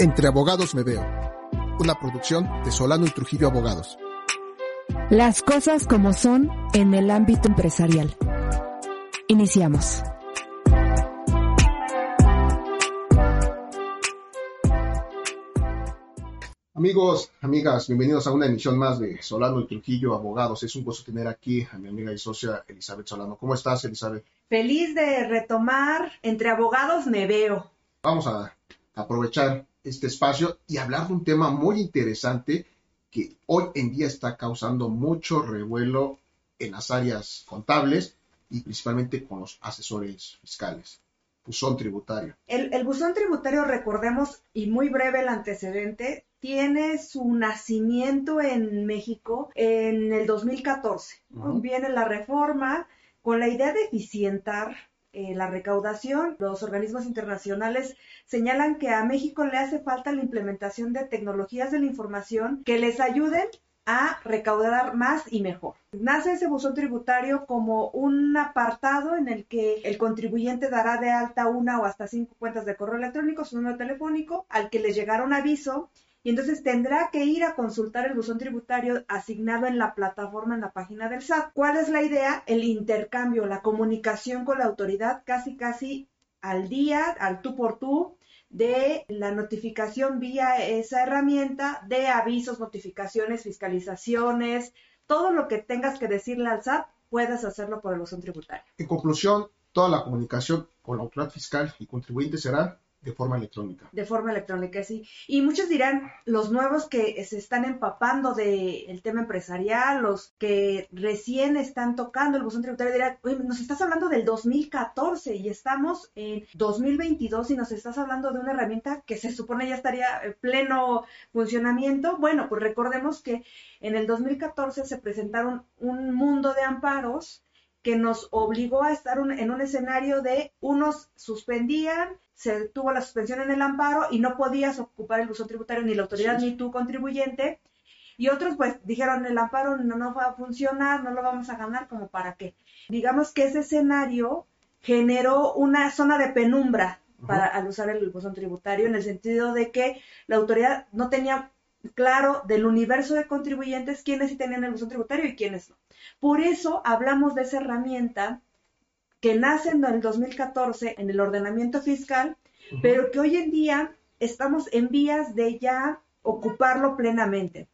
Entre Abogados Me Veo. Una producción de Solano y Trujillo Abogados. Las cosas como son en el ámbito empresarial. Iniciamos. Amigos, amigas, bienvenidos a una emisión más de Solano y Trujillo Abogados. Es un gusto tener aquí a mi amiga y socia Elizabeth Solano. ¿Cómo estás, Elizabeth? Feliz de retomar Entre Abogados Me Veo. Vamos a aprovechar este espacio y hablar de un tema muy interesante que hoy en día está causando mucho revuelo en las áreas contables y principalmente con los asesores fiscales. Buzón tributario. El, el buzón tributario, recordemos, y muy breve el antecedente, tiene su nacimiento en México en el 2014. Ujú. Viene la reforma con la idea de eficientar eh, la recaudación. Los organismos internacionales señalan que a México le hace falta la implementación de tecnologías de la información que les ayuden a recaudar más y mejor. Nace ese buzón tributario como un apartado en el que el contribuyente dará de alta una o hasta cinco cuentas de correo electrónico, su número telefónico, al que le llegará un aviso y entonces tendrá que ir a consultar el buzón tributario asignado en la plataforma en la página del SAT. ¿Cuál es la idea? El intercambio, la comunicación con la autoridad casi casi al día, al tú por tú, de la notificación vía esa herramienta de avisos, notificaciones, fiscalizaciones, todo lo que tengas que decirle al SAT, puedes hacerlo por el buzón tributario. En conclusión, toda la comunicación con la autoridad fiscal y contribuyente será de forma electrónica. De forma electrónica, sí. Y muchos dirán, los nuevos que se están empapando del tema empresarial, los que recién están tocando el buzón tributario, dirán, oye, nos estás hablando del 2014 y estamos en 2022 y nos estás hablando de una herramienta que se supone ya estaría en pleno funcionamiento. Bueno, pues recordemos que en el 2014 se presentaron un mundo de amparos que nos obligó a estar un- en un escenario de unos suspendían, se tuvo la suspensión en el amparo y no podías ocupar el buzón tributario ni la autoridad Sí. ni tu contribuyente. Y otros pues dijeron el amparo no, no va a funcionar, no lo vamos a ganar, como para qué. Digamos que ese escenario generó una zona de penumbra para al usar el buzón tributario en el sentido de que la autoridad no tenía claro del universo de contribuyentes quiénes sí tenían el buzón tributario y quiénes no. Por eso hablamos de esa herramienta que nace en el 2014 en el ordenamiento fiscal, pero que hoy en día estamos en vías de ya ocuparlo plenamente.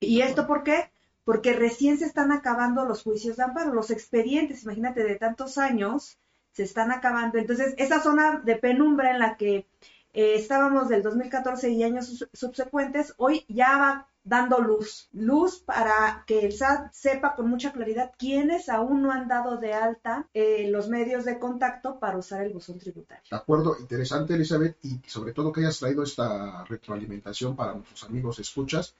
¿Y esto por qué? Porque recién se están acabando los juicios de amparo, los expedientes, imagínate, de tantos años, se están acabando. Entonces, esa zona de penumbra en la que eh, estábamos del 2014 y años subsecuentes, hoy ya va dando luz, luz para que el SAT sepa con mucha claridad quiénes aún no han dado de alta eh, los medios de contacto para usar el buzón tributario. De acuerdo, interesante Elizabeth y sobre todo que hayas traído esta retroalimentación para nuestros amigos escuchas.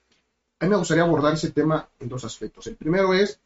A mí me gustaría abordar ese tema en dos aspectos. El primero es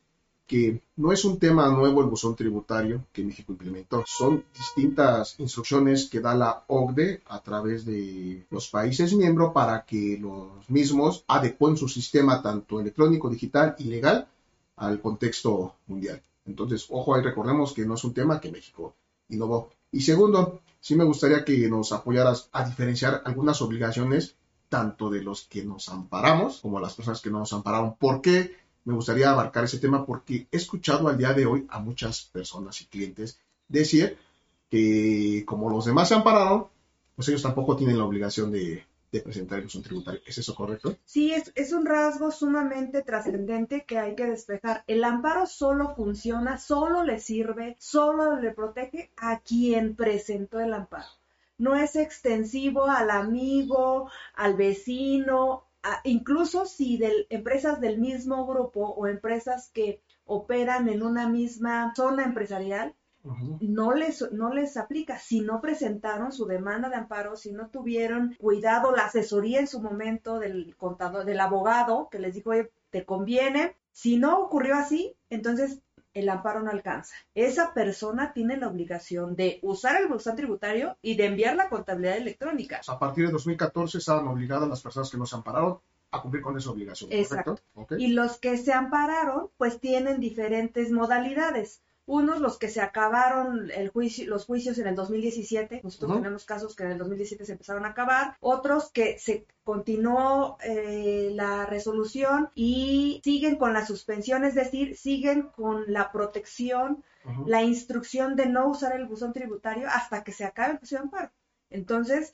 que no es un tema nuevo el buzón tributario que México implementó. Son distintas instrucciones que da la OCDE a través de los países miembros para que los mismos adecuen su sistema tanto electrónico, digital y legal al contexto mundial. Entonces, ojo ahí, recordemos que no es un tema que México innovó. Y segundo, sí me gustaría que nos apoyaras a diferenciar algunas obligaciones tanto de los que nos amparamos como las personas que no nos ampararon. ¿Por qué? Me gustaría abarcar ese tema porque he escuchado al día de hoy a muchas personas y clientes decir que como los demás se ampararon, pues ellos tampoco tienen la obligación de, presentar el buzón tributario. ¿Es eso correcto? Sí, es, es un rasgo sumamente trascendente que hay que despejar. El amparo solo funciona, solo le sirve, solo le protege a quien presentó el amparo. No es extensivo al amigo, al vecino, incluso si de empresas del mismo grupo o empresas que operan en una misma zona empresarial no les, no les aplica. Si no presentaron su demanda de amparo, si no tuvieron cuidado, la asesoría en su momento del contador, del abogado que les dijo, oye, te conviene. Si no ocurrió así, entonces el amparo no alcanza. Esa persona tiene la obligación de usar el buzón tributario y de enviar la contabilidad electrónica. a partir de 2014 estaban obligadas las personas que no se ampararon a cumplir con esa obligación. Exacto. Y los que se ampararon, pues tienen diferentes modalidades. Unos, los que se acabaron el juicio, los juicios en el 2017, nosotros tenemos casos que en el 2017 se empezaron a acabar, otros que se continuó eh, la resolución y siguen con la suspensión, es decir, siguen con la protección, la instrucción de no usar el buzón tributario hasta que se acabe el juicio de amparo. Entonces,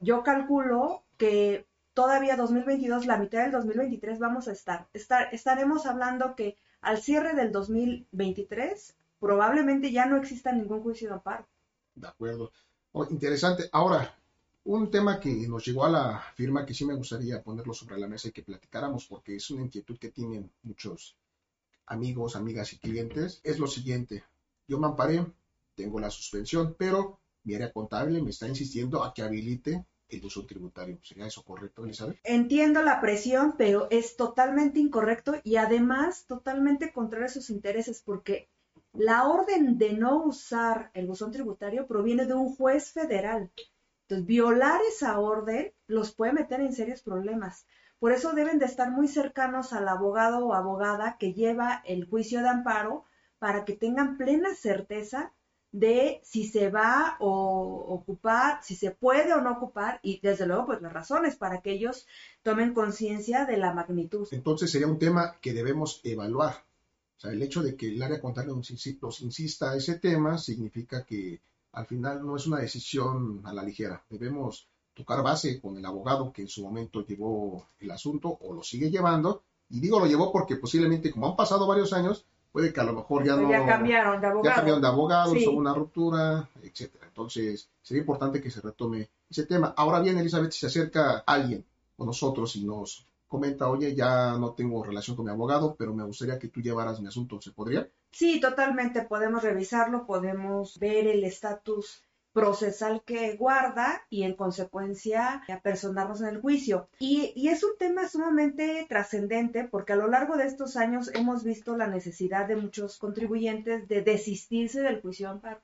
yo calculo que todavía 2022, la mitad del 2023 vamos a estar. estar estaremos hablando que al cierre del 2023 probablemente ya no exista ningún juicio de amparo. De acuerdo. Oh, interesante. Ahora, un tema que nos llegó a la firma que sí me gustaría ponerlo sobre la mesa y que platicáramos porque es una inquietud que tienen muchos amigos, amigas y clientes, es lo siguiente. Yo me amparé, tengo la suspensión, pero mi área contable me está insistiendo a que habilite el uso tributario. ¿Sería eso correcto, Elizabeth? Entiendo la presión, pero es totalmente incorrecto y además totalmente contrario a sus intereses porque la orden de no usar el buzón tributario proviene de un juez federal. Entonces, violar esa orden los puede meter en serios problemas. Por eso deben de estar muy cercanos al abogado o abogada que lleva el juicio de amparo para que tengan plena certeza de si se va o ocupar, si se puede o no ocupar y desde luego pues las razones para que ellos tomen conciencia de la magnitud. Entonces sería un tema que debemos evaluar sea, el hecho de que el área contable nos, insista a ese tema significa que al final no es una decisión a la ligera. Debemos tocar base con el abogado que en su momento llevó el asunto o lo sigue llevando. Y digo lo llevó porque posiblemente, como han pasado varios años, puede que a lo mejor ya no. Ya cambiaron de abogado. Ya cambiaron de abogado, hubo una ruptura, etcétera. Entonces, sería importante que se retome ese tema. Ahora bien, Elizabeth, si se acerca alguien o nosotros y nos comenta, oye, ya no tengo relación con mi abogado, pero me gustaría que tú llevaras mi asunto, ¿se podría? Sí, totalmente, podemos revisarlo, podemos ver el estatus procesal que guarda y en consecuencia apersonarnos en el juicio. Y, y es un tema sumamente trascendente porque a lo largo de estos años hemos visto la necesidad de muchos contribuyentes de desistirse del juicio de amparo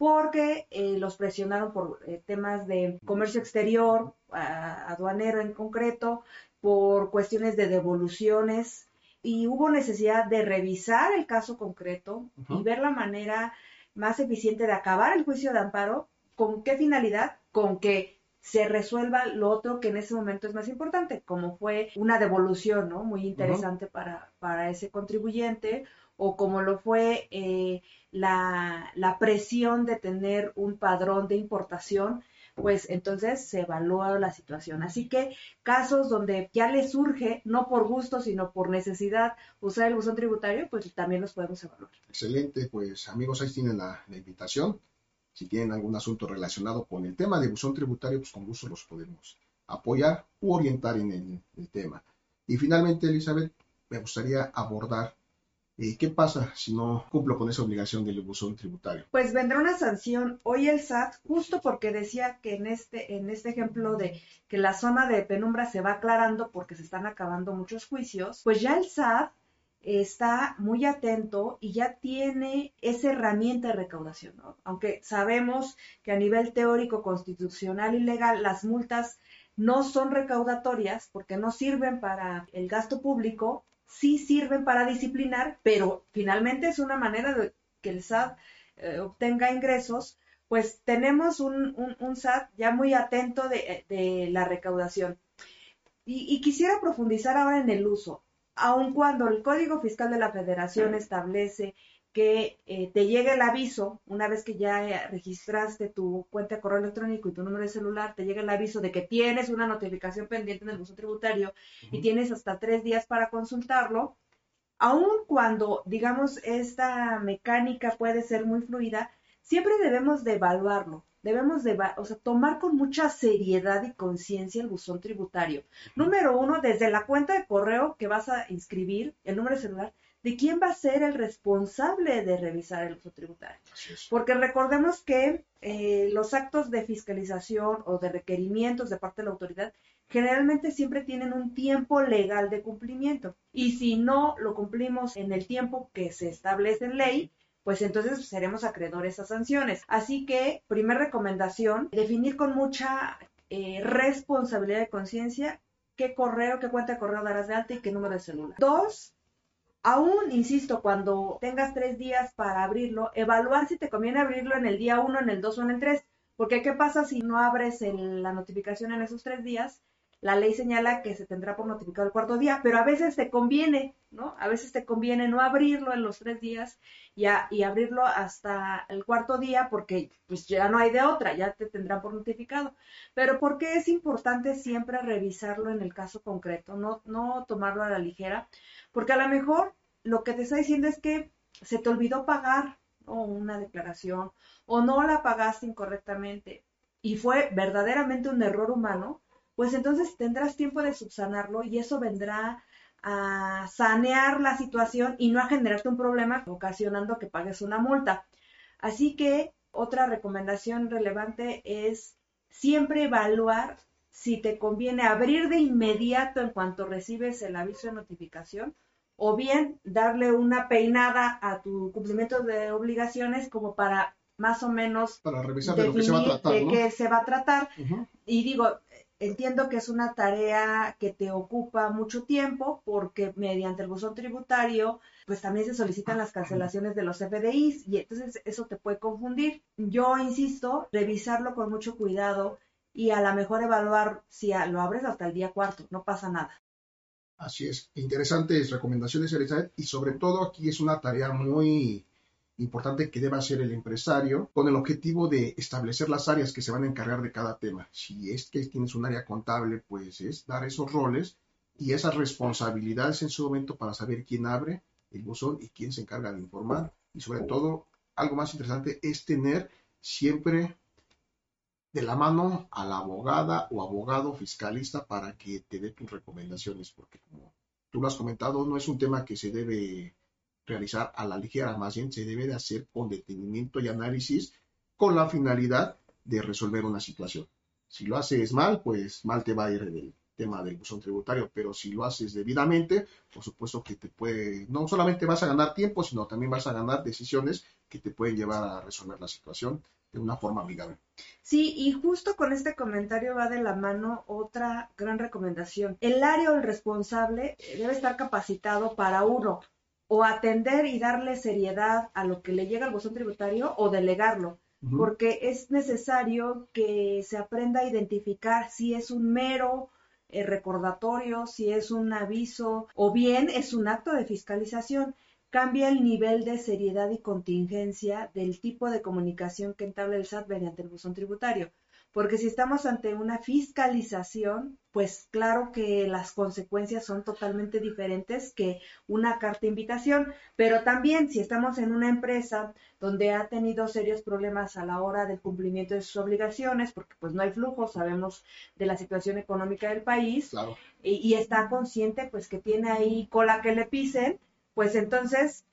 porque eh, los presionaron por eh, temas de comercio exterior, aduanero en concreto, por cuestiones de devoluciones y hubo necesidad de revisar el caso concreto y ver la manera más eficiente de acabar el juicio de amparo. ¿Con qué finalidad? Con que se resuelva lo otro que en ese momento es más importante, como fue una devolución, ¿no? Muy interesante para, para ese contribuyente, o como lo fue eh, la, la, presión de tener un padrón de importación pues entonces se evalúa la situación. Así que casos donde ya les surge, no por gusto, sino por necesidad, usar el buzón tributario, pues también los podemos evaluar. Excelente, pues amigos, ahí tienen la, invitación. Si tienen algún asunto relacionado con el tema de buzón tributario, pues con gusto los podemos apoyar u orientar en el tema. Y finalmente, Elizabeth, me gustaría abordar ¿Y qué pasa si no cumplo con esa obligación del buzón tributario? Pues vendrá una sanción. Hoy el SAT, justo porque decía que en este, en este ejemplo de que la zona de penumbra se va aclarando porque se están acabando muchos juicios, pues ya el SAT está muy atento y ya tiene esa herramienta de recaudación, Aunque sabemos que a nivel teórico, constitucional y legal, las multas no son recaudatorias porque no sirven para el gasto público, sí sirven para disciplinar, pero finalmente es una manera de que el SAT eh, obtenga ingresos, pues tenemos un, SAT ya muy atento de, la recaudación. y, quisiera profundizar ahora en el uso. Aun cuando el Código Fiscal de la Federación establece que eh, te llegue el aviso, una vez que ya eh, registraste tu cuenta de correo electrónico y tu número de celular, te llega el aviso de que tienes una notificación pendiente en el buzón tributario y tienes hasta tres días para consultarlo, aun cuando, digamos, esta mecánica puede ser muy fluida, siempre debemos de evaluarlo, debemos de, o sea, tomar con mucha seriedad y conciencia el buzón tributario. Número uno, desde la cuenta de correo que vas a inscribir, el número de celular, de quién va a ser el responsable de revisar el uso tributario. Porque recordemos que eh, los actos de fiscalización o de requerimientos de parte de la autoridad generalmente siempre tienen un tiempo legal de cumplimiento. Y si no lo cumplimos en el tiempo que se establece en ley, pues entonces seremos acreedores a sanciones. Así que, primer recomendación, definir con mucha eh, responsabilidad de conciencia qué correo, qué cuenta de correo darás de alta y qué número de celular. Dos, aún, insisto, cuando tengas tres días para abrirlo, evaluar si te conviene abrirlo en el día uno, en el dos o en el tres. Porque, ¿qué pasa si no abres la notificación en esos tres días? La ley señala que se tendrá por notificado el cuarto día, pero a veces te conviene, ¿no? A veces te conviene no abrirlo en los tres días y, y abrirlo hasta el cuarto día porque pues ya no hay de otra, ya te tendrán por notificado. Pero ¿por qué es importante siempre revisarlo en el caso concreto, no, no tomarlo a la ligera? Porque a lo mejor lo que te está diciendo es que se te olvidó pagar una declaración o no la pagaste incorrectamente y fue verdaderamente un error humano, pues entonces tendrás tiempo de subsanarlo y eso vendrá a sanear la situación y no a generarte un problema ocasionando que pagues una multa. Así que otra recomendación relevante es siempre evaluar si te conviene abrir de inmediato en cuanto recibes el aviso de notificación o bien darle una peinada a tu cumplimiento de obligaciones como para más o menos para revisar de lo que se va a tratar, de qué se va a tratar. Y digo, Entiendo que es una tarea que te ocupa mucho tiempo porque mediante el buzón tributario pues también se solicitan las cancelaciones de los FDIs y entonces eso te puede confundir. Yo insisto, revisarlo con mucho cuidado y a lo mejor evaluar si lo abres hasta el día cuarto, no pasa nada. Así es, interesantes recomendaciones, Elizabeth, y sobre todo aquí es una tarea muy importante que deba hacer el empresario con el objetivo de establecer las áreas que se van a encargar de cada tema. Si es que tienes un área contable, pues es dar esos roles y esas responsabilidades en su momento para saber quién abre el buzón y quién se encarga de informar. Y sobre todo, algo más interesante es tener siempre de la mano a la abogada o abogado fiscalista para que te dé tus recomendaciones, porque como tú lo has comentado, no es un tema que se debe realizar a la ligera, más bien se debe de hacer con detenimiento y análisis con la finalidad de resolver una situación. Si lo haces mal, pues mal te va a ir el tema del buzón tributario, pero si lo haces debidamente, por supuesto que te puede, no solamente vas a ganar tiempo, sino también vas a ganar decisiones que te pueden llevar a resolver la situación de una forma amigable. Sí, y justo con este comentario va de la mano otra gran recomendación. El área o el responsable debe estar capacitado para uno, o atender y darle seriedad a lo que le llega al buzón tributario o delegarlo, porque es necesario que se aprenda a identificar si es un mero eh, recordatorio, si es un aviso o bien es un acto de fiscalización. Cambia el nivel de seriedad y contingencia del tipo de comunicación que entabla el SAT mediante el buzón tributario porque si estamos ante una fiscalización, pues claro que las consecuencias son totalmente diferentes que una carta de invitación, pero también si estamos en una empresa donde ha tenido serios problemas a la hora del cumplimiento de sus obligaciones, porque pues no hay flujo, sabemos de la situación económica del país, y, y está consciente pues que tiene ahí cola que le pisen, pues entonces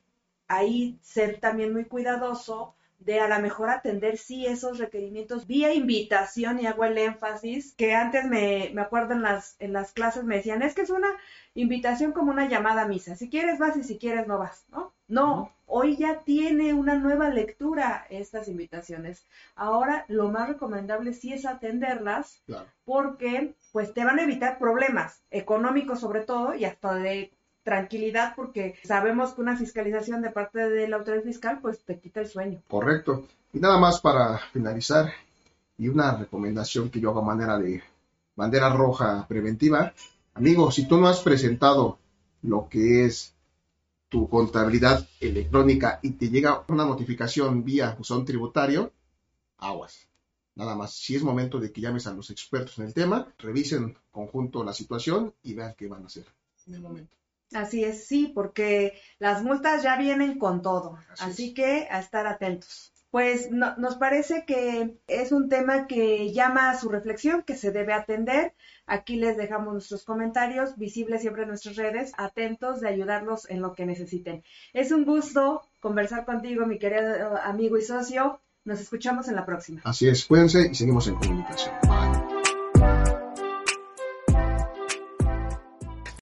ahí ser también muy cuidadoso de a lo mejor atender sí esos requerimientos vía invitación y hago el énfasis que antes me, me acuerdo en las, en las clases me decían es que es una invitación como una llamada a misa, si quieres vas y si quieres no vas, ¿no? No, hoy ya tiene una nueva lectura estas invitaciones. Ahora lo más recomendable sí es atenderlas porque pues te van a evitar problemas económicos sobre todo y hasta de tranquilidad porque sabemos que una fiscalización de parte de la autoridad fiscal pues te quita el sueño. Correcto. Y nada más para finalizar y una recomendación que yo hago a manera de bandera roja preventiva. Amigo, si tú no has presentado lo que es tu contabilidad electrónica y te llega una notificación vía buzón tributario, aguas. Nada más, si es momento de que llames a los expertos en el tema, revisen conjunto la situación y vean qué van a hacer en el momento. Así es, sí, porque las multas ya vienen con todo, así, que a estar atentos. pues nos parece que es un tema que llama a su reflexión, que se debe atender. Aquí les dejamos nuestros comentarios, visibles siempre en nuestras redes, atentos de ayudarlos en lo que necesiten. Es un gusto conversar contigo, mi querido amigo y socio. Nos escuchamos en la próxima. Así es, cuídense y seguimos en comunicación.